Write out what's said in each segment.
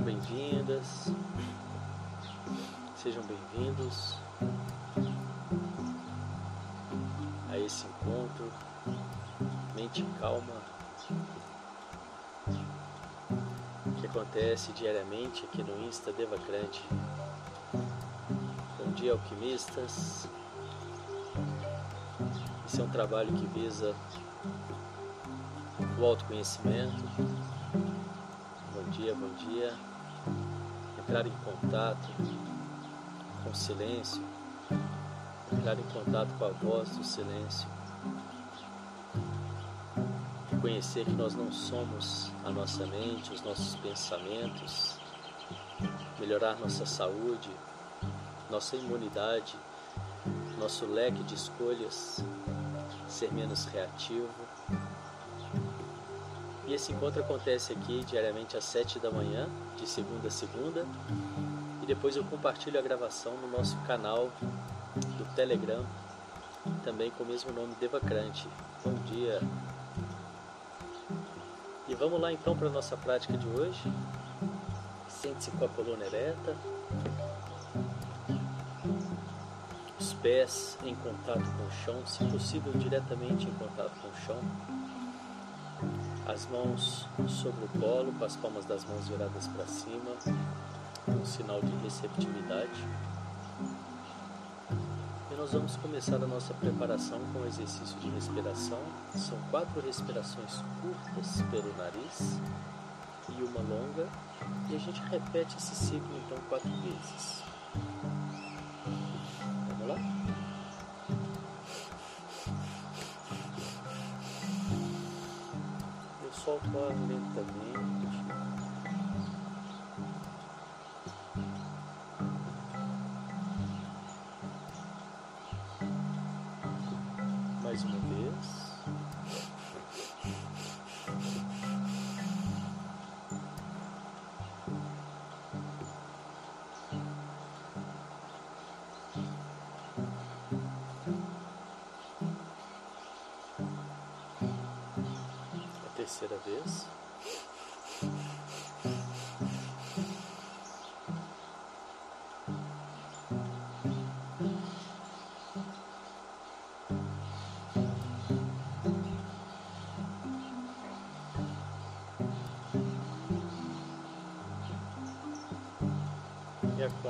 bem-vindas, sejam bem-vindos a esse encontro, mente calma, que acontece diariamente aqui no Insta Devacrante. Bom dia, alquimistas. Esse é um trabalho que visa o autoconhecimento. Dia, bom dia. Entrar em contato com o silêncio, entrar em contato com a voz do silêncio. Conhecer que nós não somos a nossa mente, os nossos pensamentos, melhorar nossa saúde, nossa imunidade, nosso leque de escolhas, ser menos reativo e esse encontro acontece aqui diariamente às 7 da manhã, de segunda a segunda. E depois eu compartilho a gravação no nosso canal do Telegram, também com o mesmo nome Devacrante. Bom dia! E vamos lá então para a nossa prática de hoje. Sente-se com a coluna ereta, os pés em contato com o chão, se possível diretamente em contato com o chão as mãos sobre o colo, com as palmas das mãos viradas para cima, um sinal de receptividade. E nós vamos começar a nossa preparação com o exercício de respiração. São quatro respirações curtas pelo nariz e uma longa, e a gente repete esse ciclo então quatro vezes. Solto ar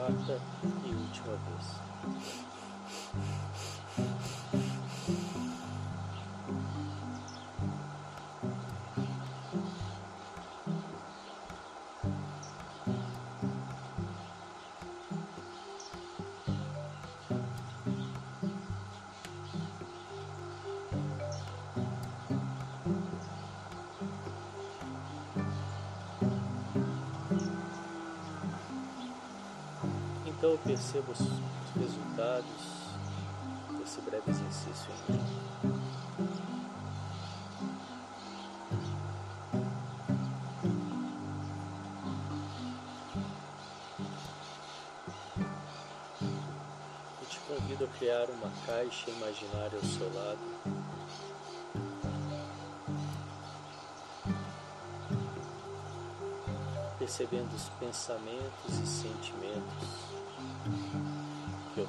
E Então eu percebo os resultados desse breve exercício Eu te convido a criar uma caixa imaginária ao seu lado. percebendo os pensamentos e sentimentos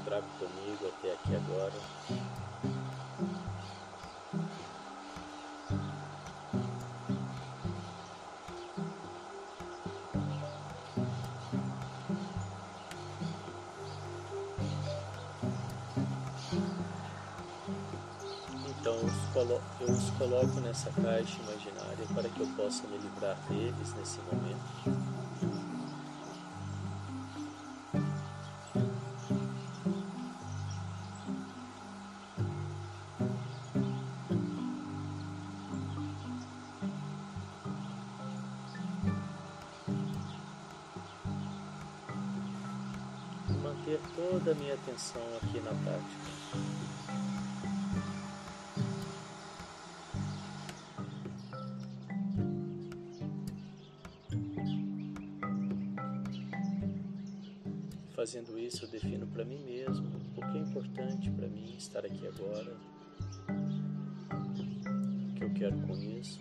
eu trago comigo até aqui agora. Então eu os coloco nessa caixa imaginária para que eu possa me livrar deles nesse momento. Toda a minha atenção aqui na prática. Fazendo isso, eu defino para mim mesmo o que é importante para mim estar aqui agora, o que eu quero com isso.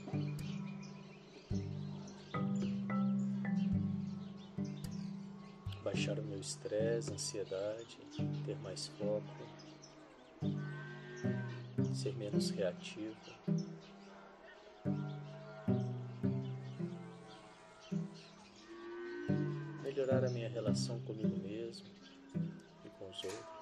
Estresse, ansiedade, ter mais foco, ser menos reativo. Melhorar a minha relação comigo mesmo e com os outros.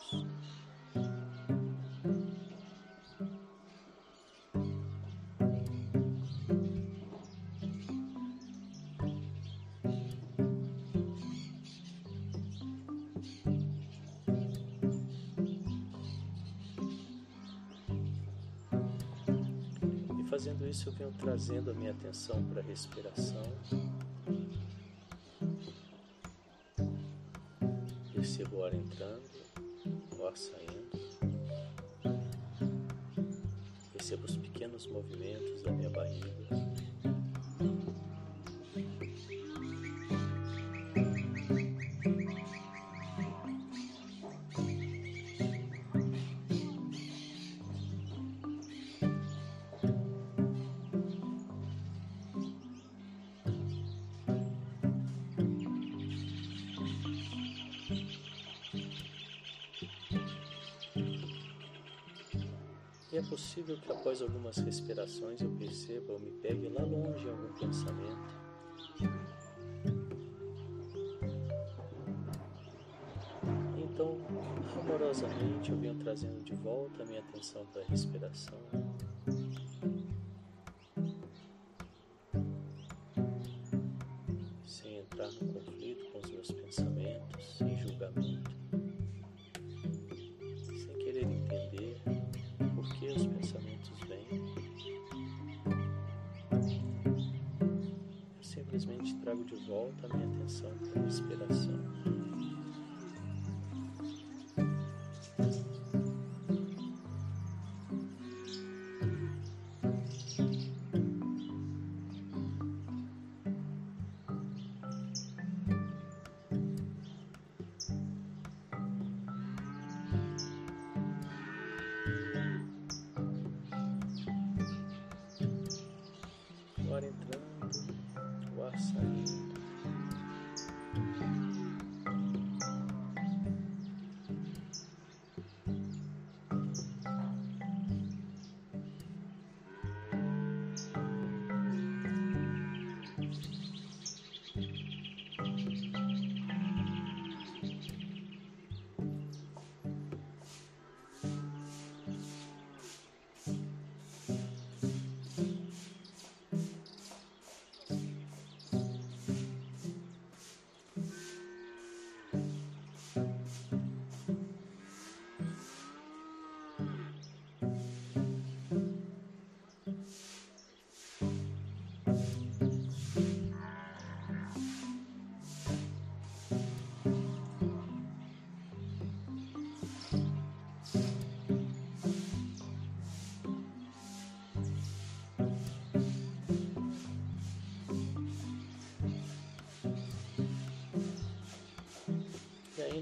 Fazendo isso, eu venho trazendo a minha atenção para a respiração. Percebo o ar entrando, o ar saindo. Percebo os pequenos movimentos da minha barriga. Possível que após algumas respirações eu perceba ou me pegue lá longe algum pensamento. Então, amorosamente, eu venho trazendo de volta a minha atenção para a respiração. Volta a minha atenção para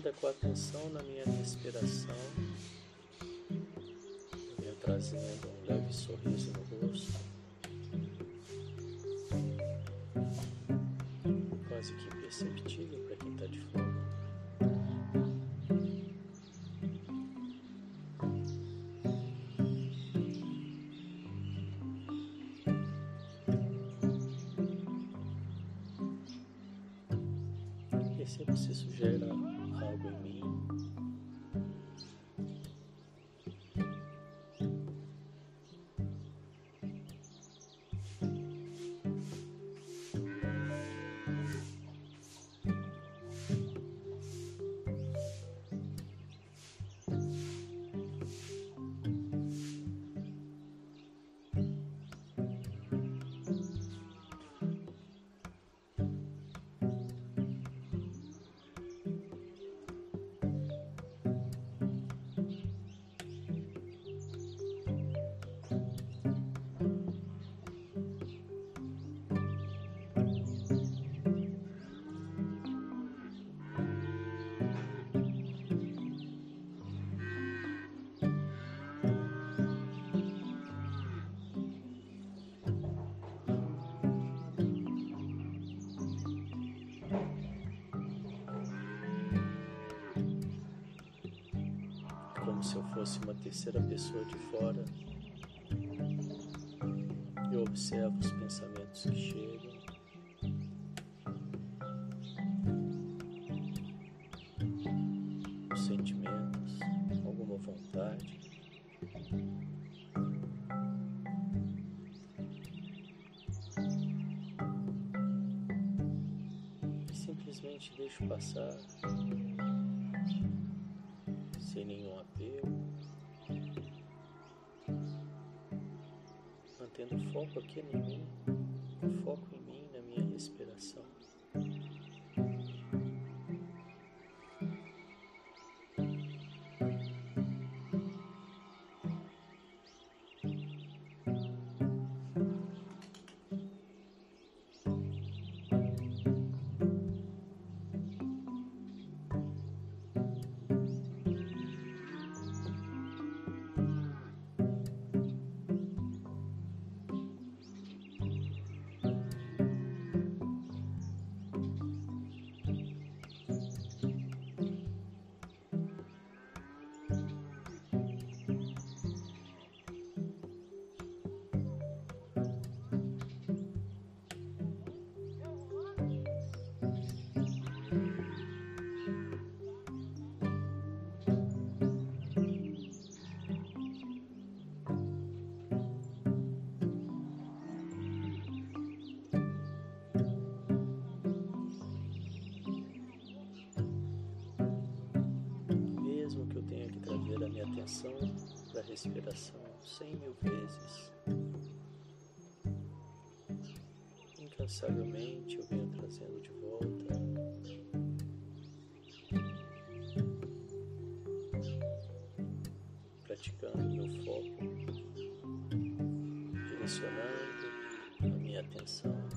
ainda com atenção na minha respiração, venho trazendo um leve sorriso no rosto, fosse uma terceira pessoa de fora. Eu observo os pensamentos que chegam. Os sentimentos, alguma vontade. E simplesmente deixo passar sem nenhum apego, mantendo foco aqui mim, foco respiração cem mil vezes. Incansavelmente eu venho trazendo de volta. Praticando meu foco, direcionando a minha atenção.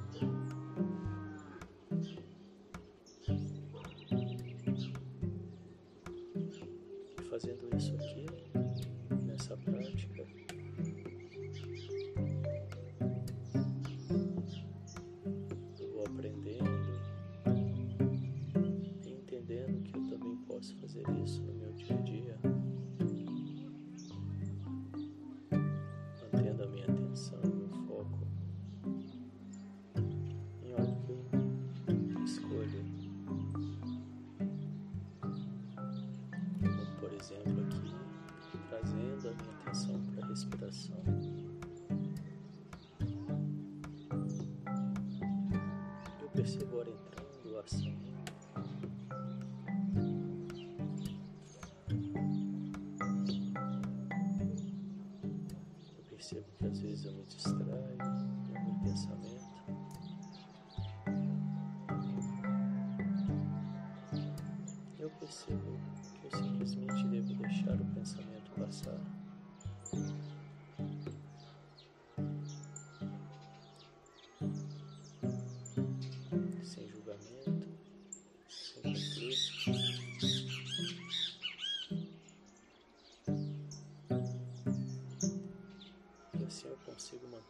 A respiração. Eu percebo ar entrando, o ar saindo. Eu percebo que às vezes eu me distraio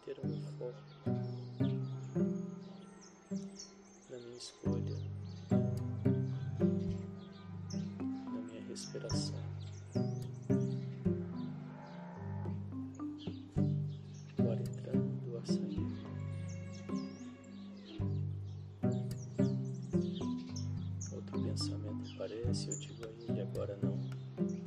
manter o foco na minha escolha, na minha respiração. O entrando, o ar saindo. Outro pensamento aparece, eu digo a agora não.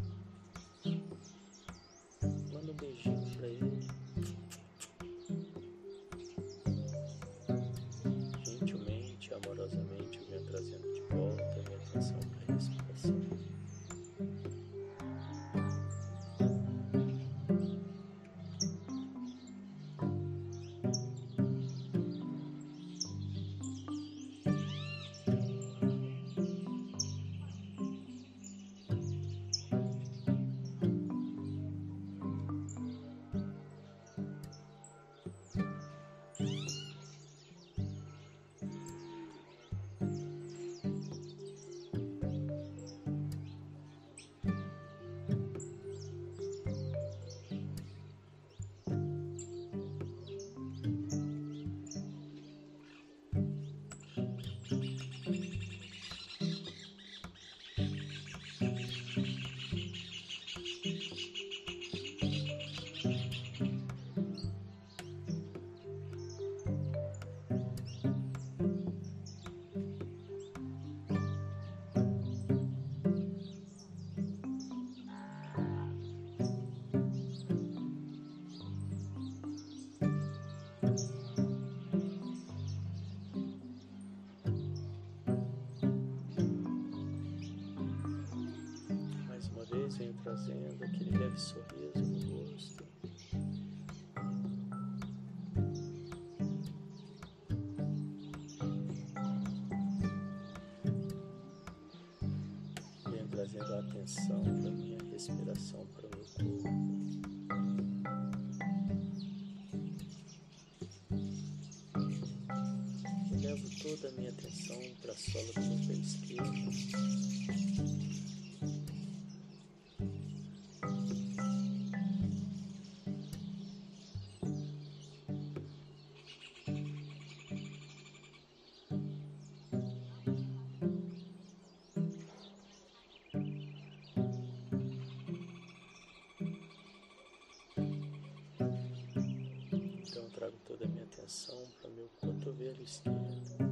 Trazendo aquele leve sorriso no rosto. Venho trazendo a atenção para minha respiração, para o meu corpo. toda a minha atenção para a sola do meu pé esquerdo. Atenção para meu cotovelo esquerdo.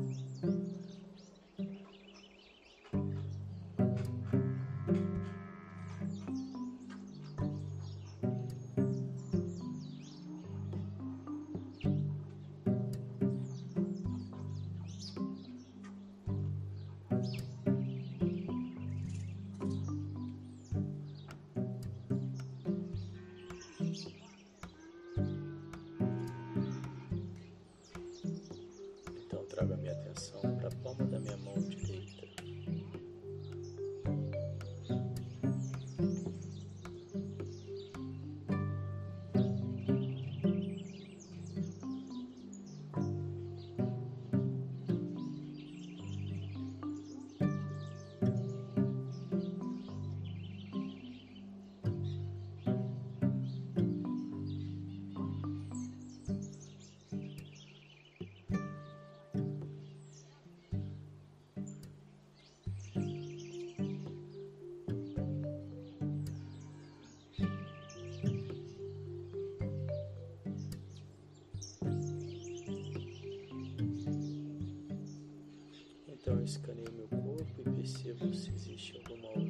Se existe alguma outra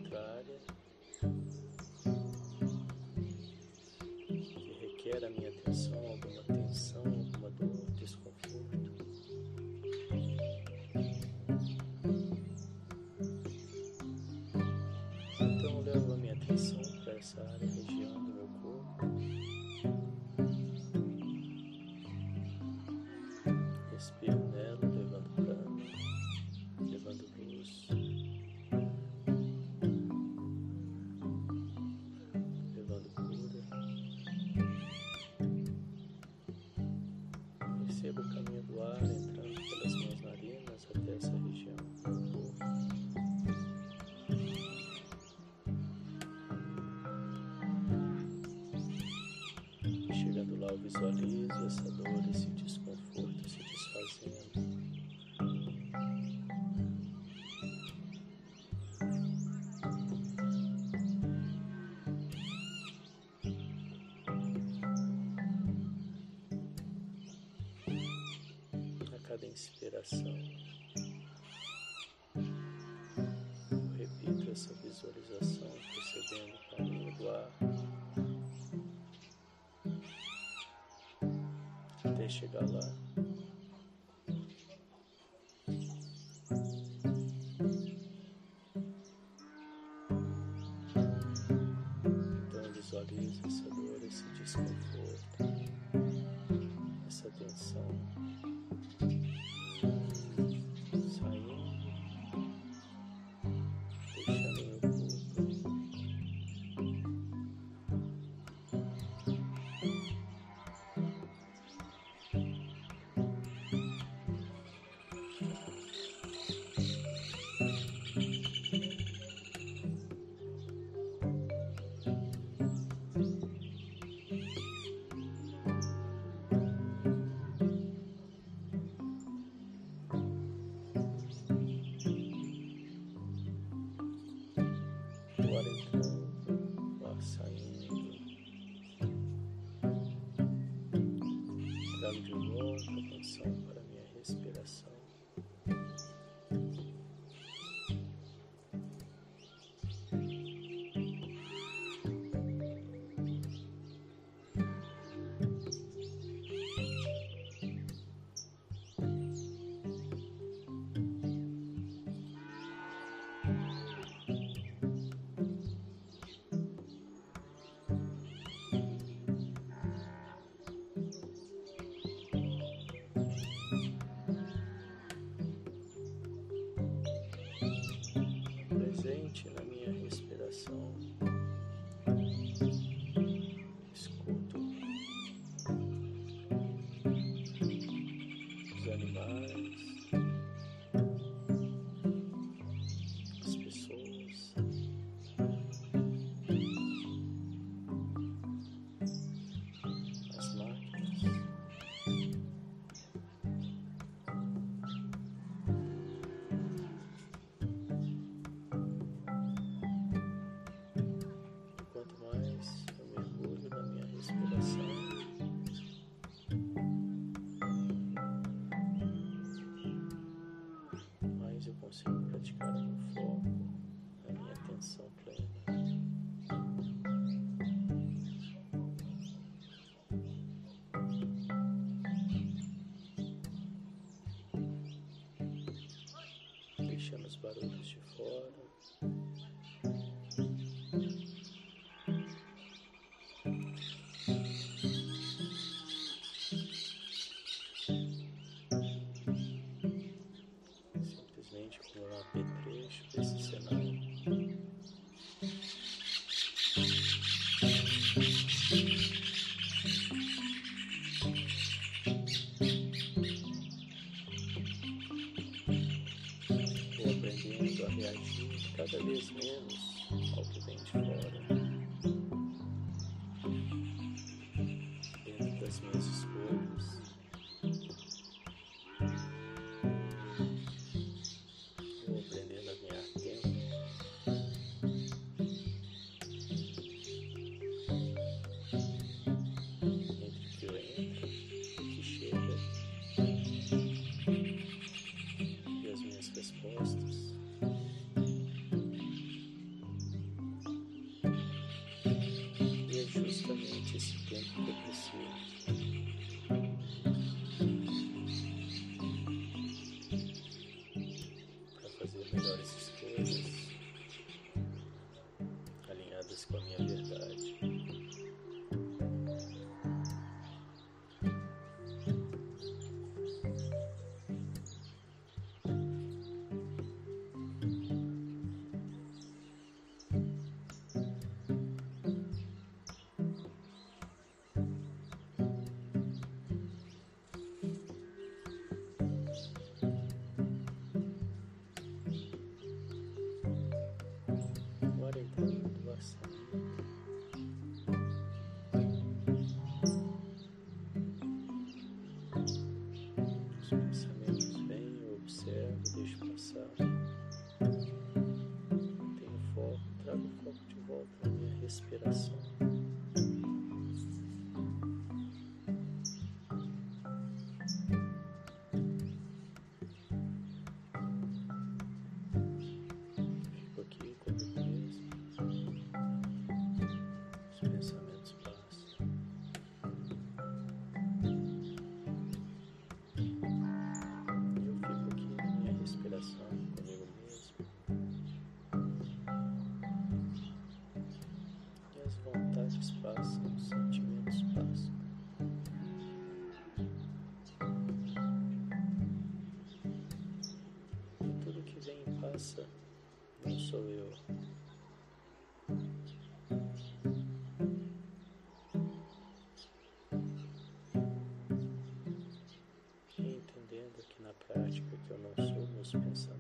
visualizo essa dor, esse desconforto se desfazendo. A cada inspiração, repito essa visualização, percebendo o caminho do ar. Até chegar lá. Então deixando os barulhos de fora. Christmas.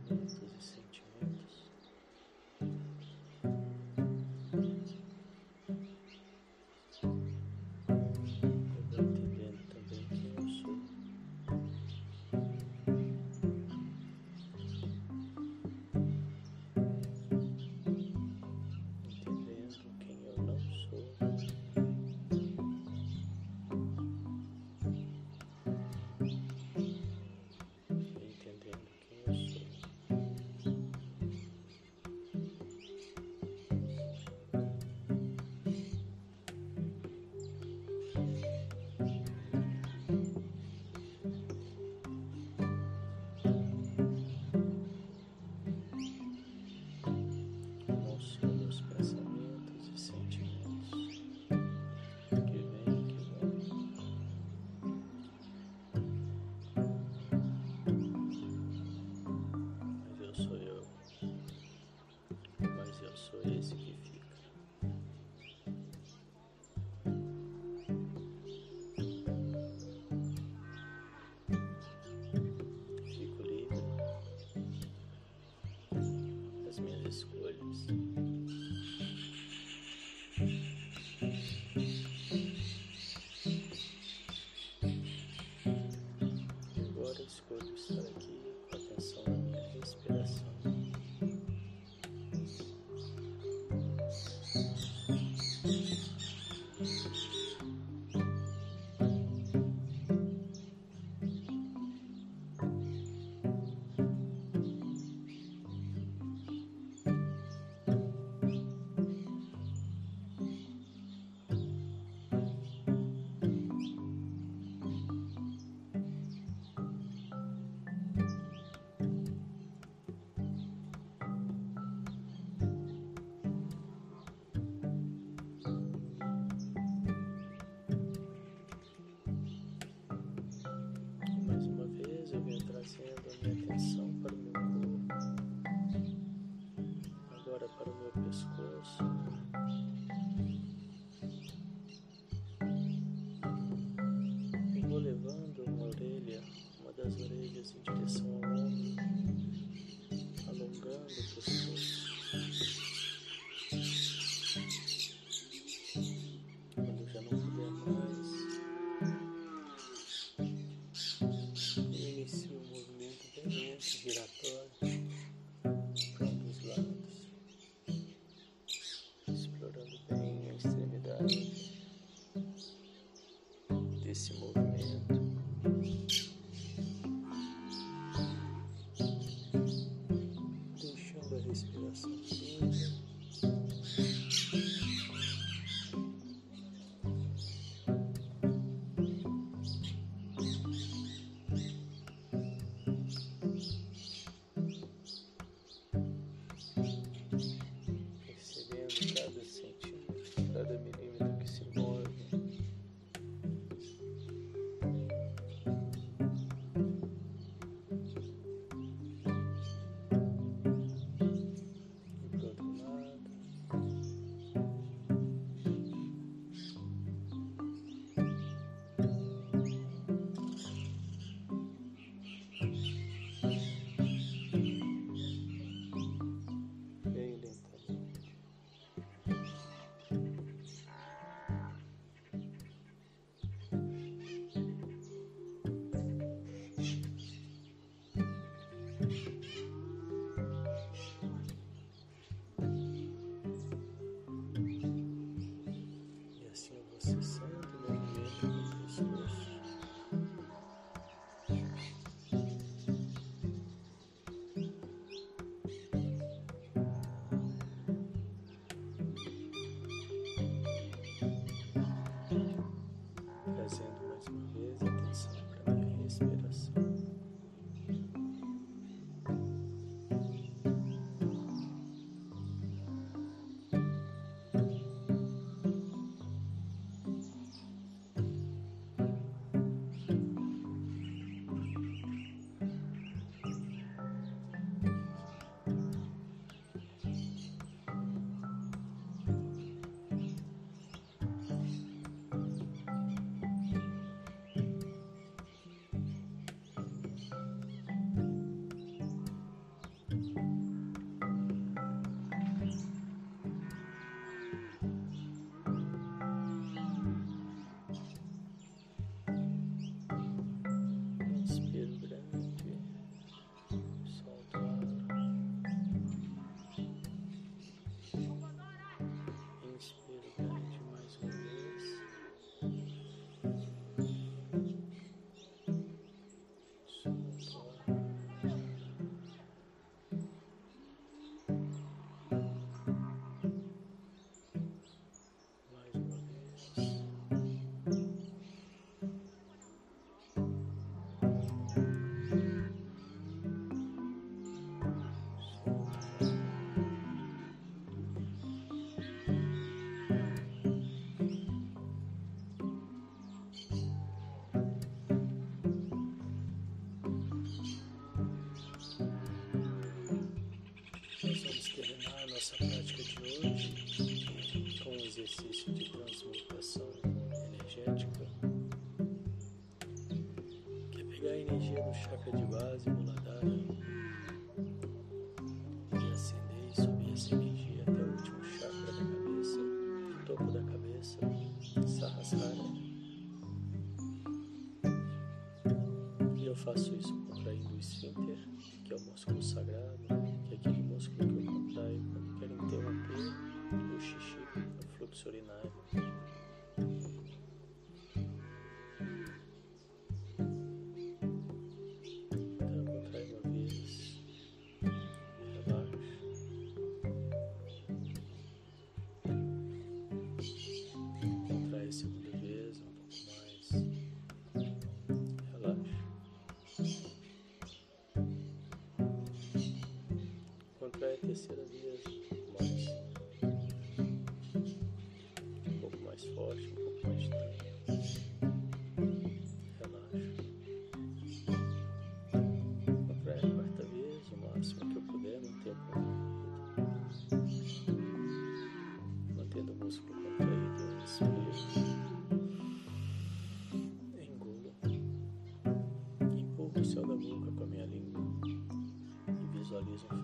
Chakra de base, Muladhara,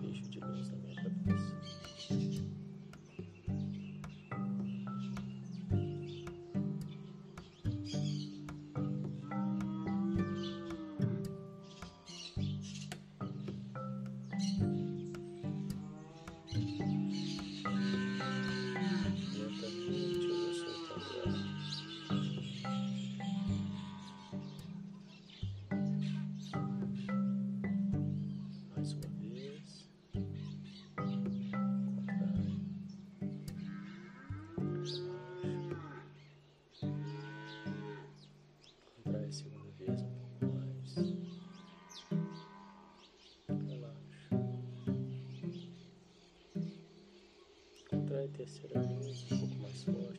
e terceira linha, um pouco mais forte.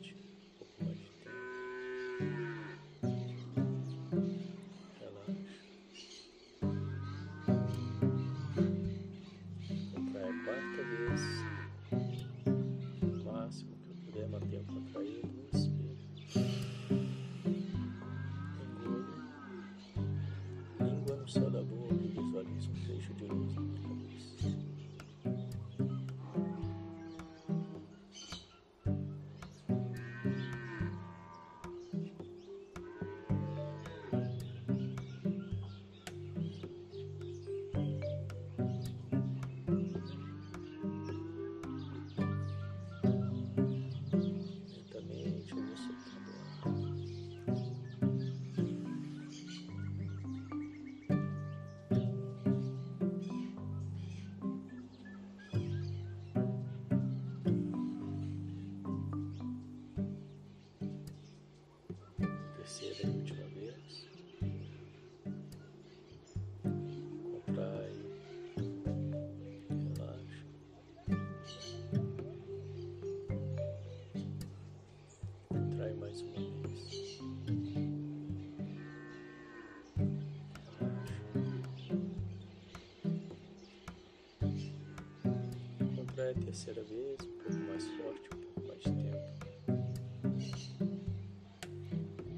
Terceira vez, um pouco mais forte, um pouco mais de tempo.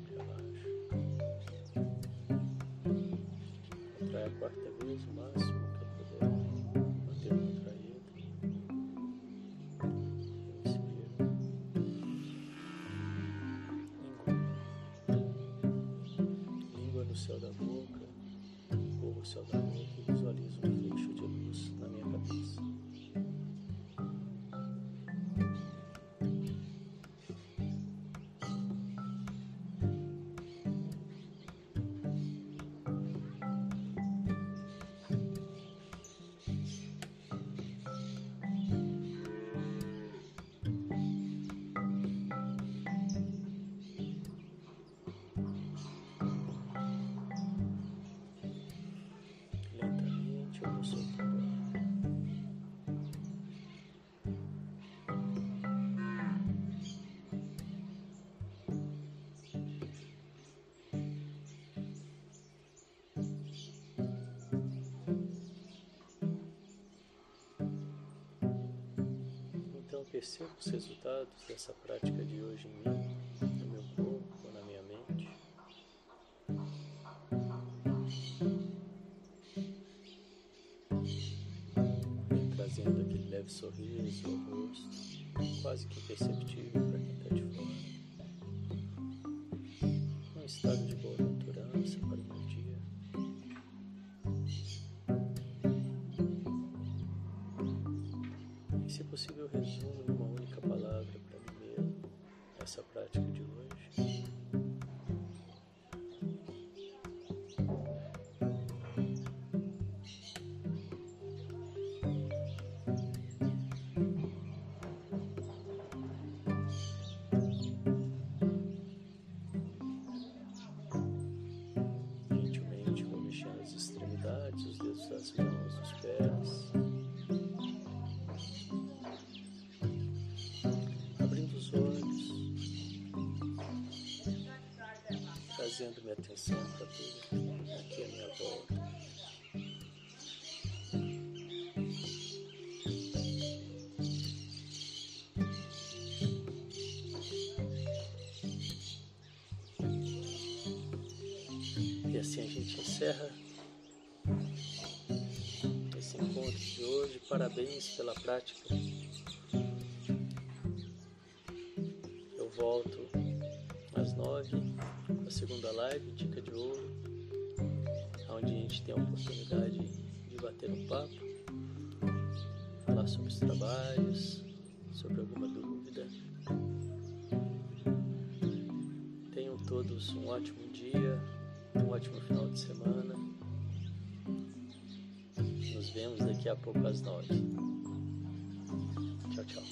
Relaxa. Contrai a quarta vez, o máximo percebo os resultados dessa prática de hoje em mim, no meu corpo, na minha mente. Vem trazendo aquele leve sorriso ao rosto, quase que imperceptível para quem está de fora. Gente encerra esse encontro de hoje. Parabéns pela prática. Eu volto às nove a segunda live, Dica de Ouro, onde a gente tem a oportunidade de bater um papo, falar sobre os trabalhos, sobre alguma dúvida. Tenham todos um ótimo dia, ótimo final de semana. Nos vemos daqui a pouco às nove. Tchau, tchau.